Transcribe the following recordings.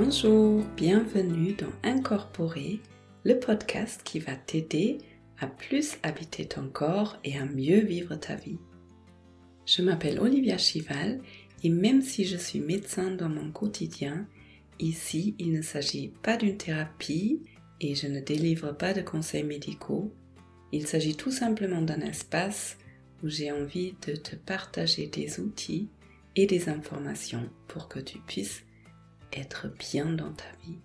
Bonjour, bienvenue dans Incorporer, le podcast qui va t'aider à plus habiter ton corps et à mieux vivre ta vie. Je m'appelle Olivia Chival et même si je suis médecin dans mon quotidien, ici il ne s'agit pas d'une thérapie et je ne délivre pas de conseils médicaux. Il s'agit tout simplement d'un espace où j'ai envie de te partager des outils et des informations pour que tu puisses être bien dans ta vie.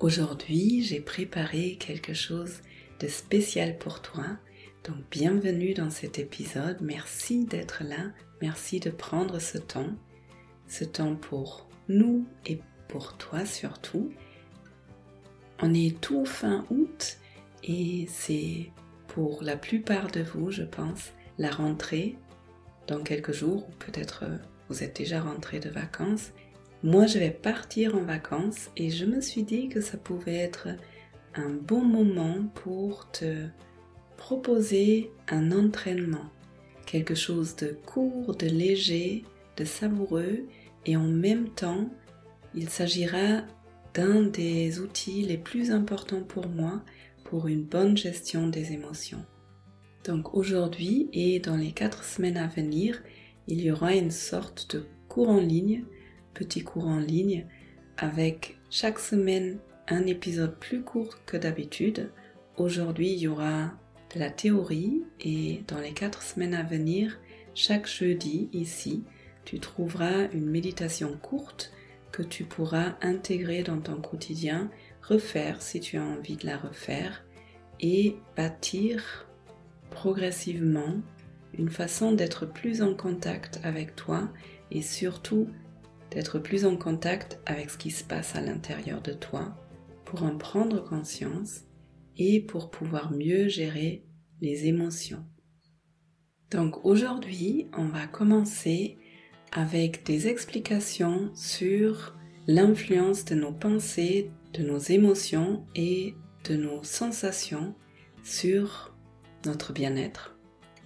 Aujourd'hui, j'ai préparé quelque chose de spécial pour toi. Donc bienvenue dans cet épisode. Merci d'être là. Merci de prendre ce temps. Ce temps pour nous et pour toi surtout. On est tout fin août et c'est pour la plupart de vous, je pense, la rentrée dans quelques jours, ou peut-être euh, vous êtes déjà rentré de vacances. Moi, je vais partir en vacances et je me suis dit que ça pouvait être un bon moment pour te proposer un entraînement. Quelque chose de court, de léger, de savoureux et en même temps, il s'agira d'un des outils les plus importants pour moi pour une bonne gestion des émotions. Donc aujourd'hui et dans les quatre semaines à venir, il y aura une sorte de cours en ligne, petit cours en ligne, avec chaque semaine un épisode plus court que d'habitude. Aujourd'hui, il y aura la théorie et dans les quatre semaines à venir, chaque jeudi ici, tu trouveras une méditation courte que tu pourras intégrer dans ton quotidien, refaire si tu as envie de la refaire et bâtir progressivement une façon d'être plus en contact avec toi et surtout d'être plus en contact avec ce qui se passe à l'intérieur de toi pour en prendre conscience et pour pouvoir mieux gérer les émotions. Donc aujourd'hui, on va commencer avec des explications sur l'influence de nos pensées, de nos émotions et de nos sensations sur notre bien-être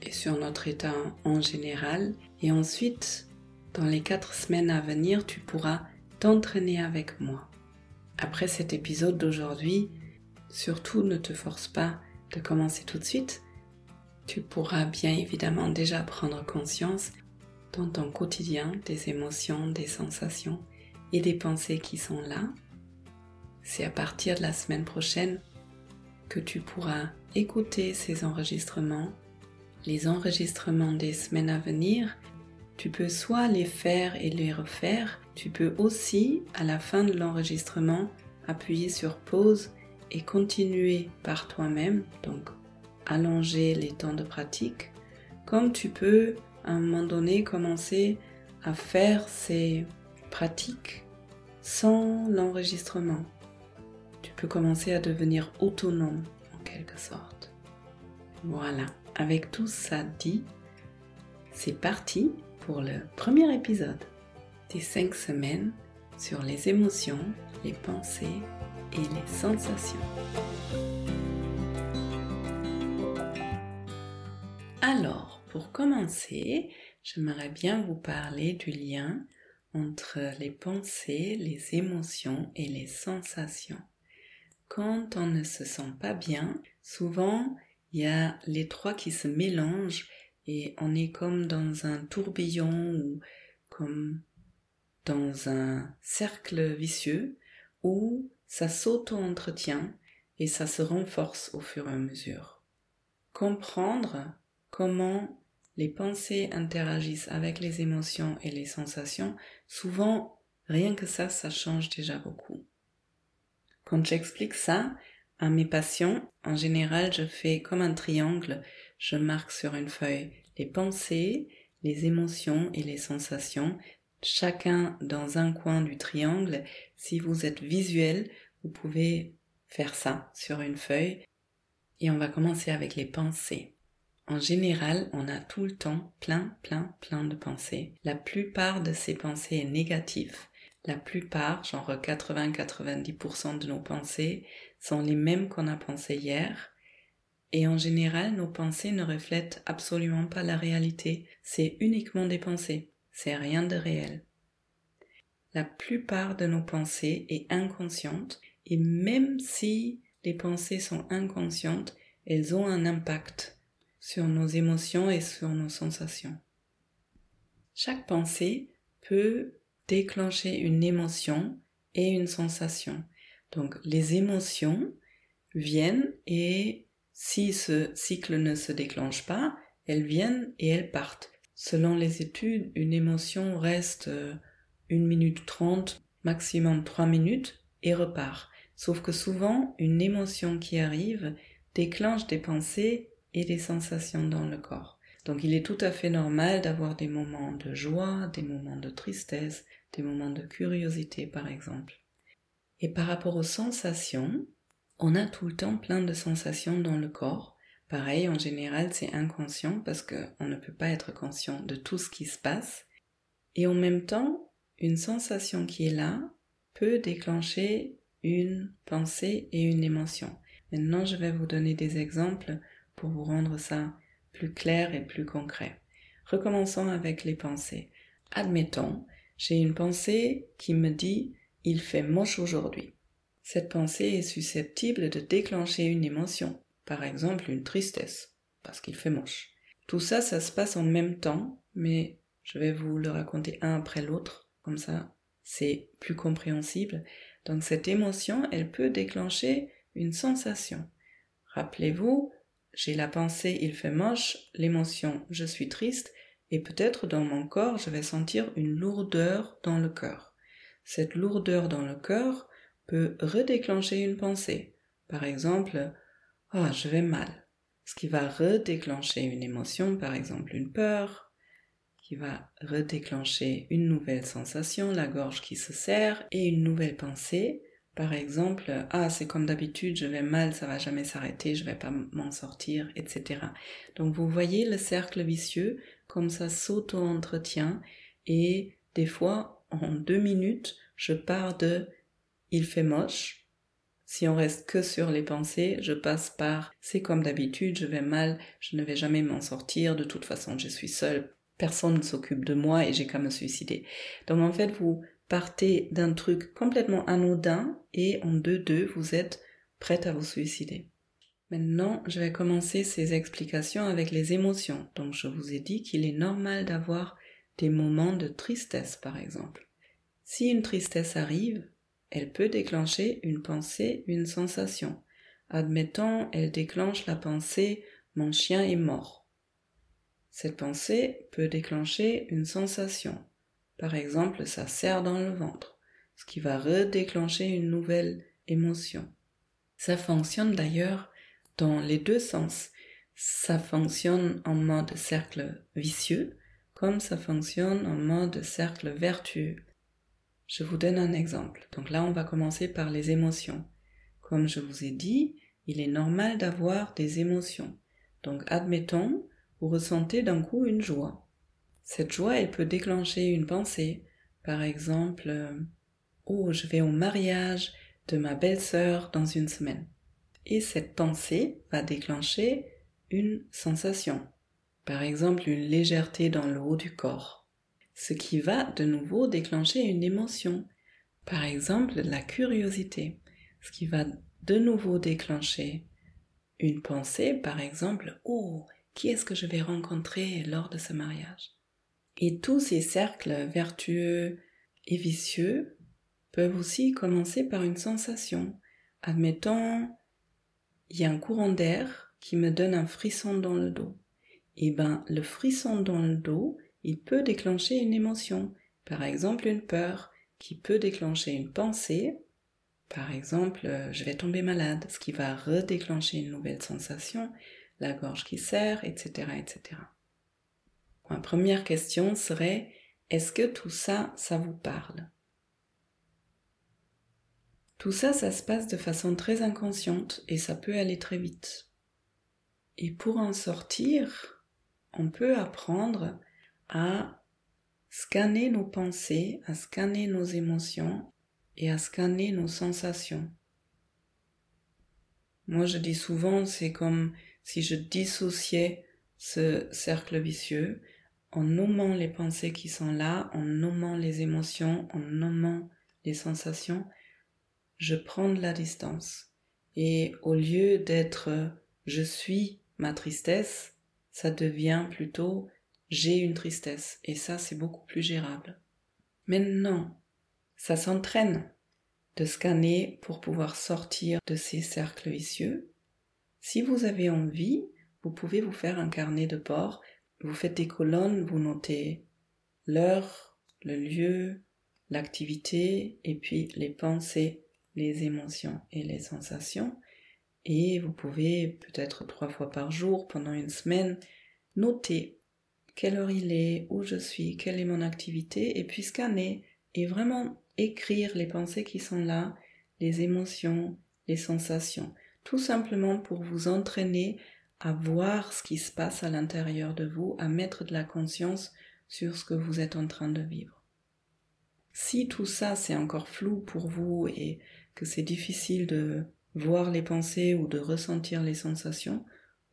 et sur notre état en général. Et ensuite, dans les quatre semaines à venir, tu pourras t'entraîner avec moi. Après cet épisode d'aujourd'hui, surtout ne te force pas de commencer tout de suite. Tu pourras bien évidemment déjà prendre conscience dans ton quotidien des émotions, des sensations et des pensées qui sont là. C'est à partir de la semaine prochaine que tu pourras écouter ces enregistrements, les enregistrements des semaines à venir, tu peux soit les faire et les refaire, tu peux aussi, à la fin de l'enregistrement, appuyer sur pause et continuer par toi-même, donc allonger les temps de pratique, comme tu peux à un moment donné commencer à faire ces pratiques sans l'enregistrement. Tu peux commencer à devenir autonome en quelque sorte. Voilà, avec tout ça dit, c'est parti pour le premier épisode des 5 semaines sur les émotions, les pensées et les sensations. Alors, pour commencer, j'aimerais bien vous parler du lien entre les pensées, les émotions et les sensations. Quand on ne se sent pas bien, souvent il y a les trois qui se mélangent et on est comme dans un tourbillon ou comme dans un cercle vicieux où ça s'auto-entretient et ça se renforce au fur et à mesure. Comprendre comment les pensées interagissent avec les émotions et les sensations, souvent rien que ça, ça change déjà beaucoup. Quand j'explique ça à mes patients, en général, je fais comme un triangle. Je marque sur une feuille les pensées, les émotions et les sensations, chacun dans un coin du triangle. Si vous êtes visuel, vous pouvez faire ça sur une feuille. Et on va commencer avec les pensées. En général, on a tout le temps plein, plein, plein de pensées. La plupart de ces pensées est négatives. La plupart, genre 80-90% de nos pensées, sont les mêmes qu'on a pensé hier. Et en général, nos pensées ne reflètent absolument pas la réalité. C'est uniquement des pensées. C'est rien de réel. la plupart de nos pensées est inconsciente et même si les pensées sont inconscientes, elles ont un impact sur nos émotions et sur nos sensations. Chaque pensée peut déclencher une émotion et une sensation. Donc les émotions viennent et si ce cycle ne se déclenche pas, elles viennent et elles partent. Selon les études, une émotion reste euh, une minute trente, maximum trois minutes et repart. Sauf que souvent, une émotion qui arrive déclenche des pensées et des sensations dans le corps. Donc il est tout à fait normal d'avoir des moments de joie, des moments de tristesse, des moments de curiosité par exemple. Et par rapport aux sensations, on a tout le temps plein de sensations dans le corps. Pareil, en général, c'est inconscient parce qu'on ne peut pas être conscient de tout ce qui se passe. Et en même temps, une sensation qui est là peut déclencher une pensée et une émotion. Maintenant, je vais vous donner des exemples pour vous rendre ça plus clair et plus concret. Recommençons avec les pensées. Admettons, j'ai une pensée qui me dit il fait moche aujourd'hui. Cette pensée est susceptible de déclencher une émotion, par exemple une tristesse, parce qu'il fait moche. Tout ça, ça se passe en même temps, mais je vais vous le raconter un après l'autre, comme ça c'est plus compréhensible. Donc cette émotion, elle peut déclencher une sensation. Rappelez-vous, j'ai la pensée il fait moche, l'émotion je suis triste, et peut-être dans mon corps je vais sentir une lourdeur dans le cœur. Cette lourdeur dans le cœur peut redéclencher une pensée. Par exemple, ah, je vais mal. Ce qui va redéclencher une émotion, par exemple une peur, qui va redéclencher une nouvelle sensation, la gorge qui se serre, et une nouvelle pensée, par exemple, ah, c'est comme d'habitude, je vais mal, ça va jamais s'arrêter, je vais pas m'en sortir, etc. Donc vous voyez le cercle vicieux, comme ça s'auto-entretient, et des fois, en deux minutes, je pars de il fait moche. Si on reste que sur les pensées, je passe par c'est comme d'habitude, je vais mal, je ne vais jamais m'en sortir, de toute façon je suis seule, personne ne s'occupe de moi et j'ai qu'à me suicider. Donc en fait, vous partez d'un truc complètement anodin et en deux-deux, vous êtes prête à vous suicider. Maintenant, je vais commencer ces explications avec les émotions. Donc je vous ai dit qu'il est normal d'avoir des moments de tristesse, par exemple. Si une tristesse arrive, elle peut déclencher une pensée, une sensation. Admettons, elle déclenche la pensée mon chien est mort. Cette pensée peut déclencher une sensation. Par exemple, ça serre dans le ventre, ce qui va redéclencher une nouvelle émotion. Ça fonctionne d'ailleurs dans les deux sens. Ça fonctionne en mode cercle vicieux, comme ça fonctionne en mode cercle vertueux. Je vous donne un exemple. Donc là, on va commencer par les émotions. Comme je vous ai dit, il est normal d'avoir des émotions. Donc admettons, vous ressentez d'un coup une joie. Cette joie, elle peut déclencher une pensée. Par exemple, euh, oh, je vais au mariage de ma belle-sœur dans une semaine. Et cette pensée va déclencher une sensation. Par exemple, une légèreté dans le haut du corps ce qui va de nouveau déclencher une émotion. Par exemple, la curiosité, ce qui va de nouveau déclencher une pensée, par exemple, oh, qui est-ce que je vais rencontrer lors de ce mariage? Et tous ces cercles vertueux et vicieux peuvent aussi commencer par une sensation. Admettons, il y a un courant d'air qui me donne un frisson dans le dos. Et eh ben, le frisson dans le dos, il peut déclencher une émotion, par exemple une peur, qui peut déclencher une pensée, par exemple euh, je vais tomber malade, ce qui va redéclencher une nouvelle sensation, la gorge qui serre, etc. etc. Ma première question serait est-ce que tout ça, ça vous parle? Tout ça, ça se passe de façon très inconsciente et ça peut aller très vite. Et pour en sortir, on peut apprendre à scanner nos pensées, à scanner nos émotions et à scanner nos sensations. Moi, je dis souvent, c'est comme si je dissociais ce cercle vicieux en nommant les pensées qui sont là, en nommant les émotions, en nommant les sensations, je prends de la distance. Et au lieu d'être je suis ma tristesse, ça devient plutôt j'ai une tristesse. Et ça, c'est beaucoup plus gérable. Maintenant, ça s'entraîne de scanner pour pouvoir sortir de ces cercles vicieux. Si vous avez envie, vous pouvez vous faire un carnet de bord. Vous faites des colonnes, vous notez l'heure, le lieu, l'activité et puis les pensées, les émotions et les sensations. Et vous pouvez peut-être trois fois par jour pendant une semaine noter quelle heure il est, où je suis, quelle est mon activité et puis scanner et vraiment écrire les pensées qui sont là, les émotions, les sensations, tout simplement pour vous entraîner à voir ce qui se passe à l'intérieur de vous, à mettre de la conscience sur ce que vous êtes en train de vivre. Si tout ça c'est encore flou pour vous et que c'est difficile de voir les pensées ou de ressentir les sensations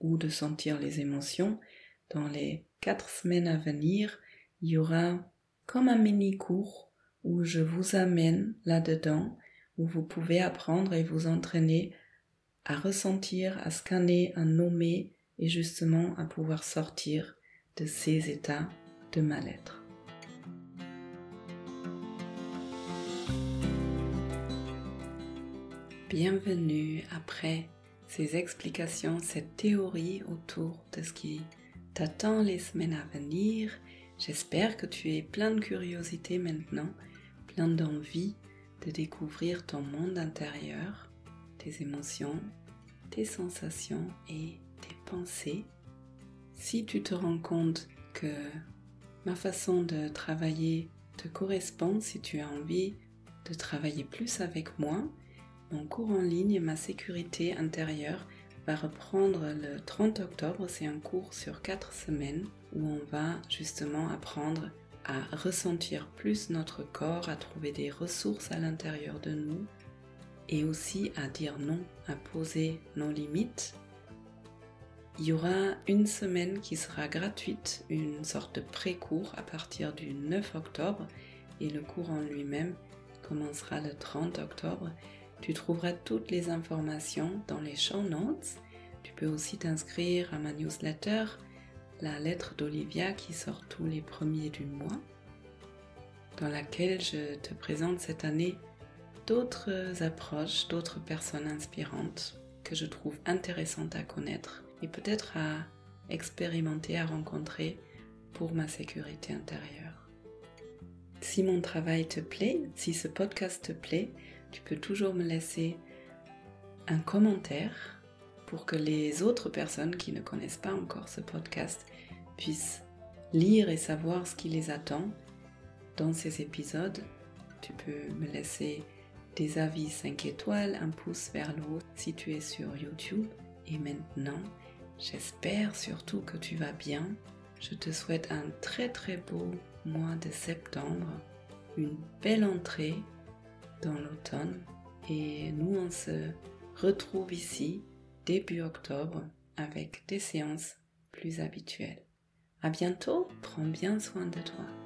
ou de sentir les émotions, dans les quatre semaines à venir, il y aura comme un mini cours où je vous amène là-dedans, où vous pouvez apprendre et vous entraîner à ressentir, à scanner, à nommer et justement à pouvoir sortir de ces états de mal-être. Bienvenue après ces explications, cette théorie autour de ce qui t'attend les semaines à venir. J'espère que tu es plein de curiosité maintenant, plein d'envie de découvrir ton monde intérieur tes émotions, tes sensations et tes pensées. Si tu te rends compte que ma façon de travailler te correspond, si tu as envie de travailler plus avec moi, mon cours en ligne Ma sécurité intérieure va reprendre le 30 octobre. C'est un cours sur 4 semaines où on va justement apprendre à ressentir plus notre corps, à trouver des ressources à l'intérieur de nous et aussi à dire non, à poser nos limites. Il y aura une semaine qui sera gratuite, une sorte de pré-cours à partir du 9 octobre et le cours en lui-même commencera le 30 octobre. Tu trouveras toutes les informations dans les show notes. Tu peux aussi t'inscrire à ma newsletter, la lettre d'Olivia qui sort tous les premiers du mois, dans laquelle je te présente cette année d'autres approches, d'autres personnes inspirantes que je trouve intéressantes à connaître et peut-être à expérimenter, à rencontrer pour ma sécurité intérieure. Si mon travail te plaît, si ce podcast te plaît, tu peux toujours me laisser un commentaire pour que les autres personnes qui ne connaissent pas encore ce podcast puissent lire et savoir ce qui les attend dans ces épisodes. Tu peux me laisser des avis 5 étoiles, un pouce vers le haut si tu es sur YouTube. Et maintenant, j'espère surtout que tu vas bien. Je te souhaite un très très beau mois de septembre, une belle entrée l'automne. Et nous, on se retrouve ici début octobre avec des séances plus habituelles. À bientôt, prends bien soin de toi.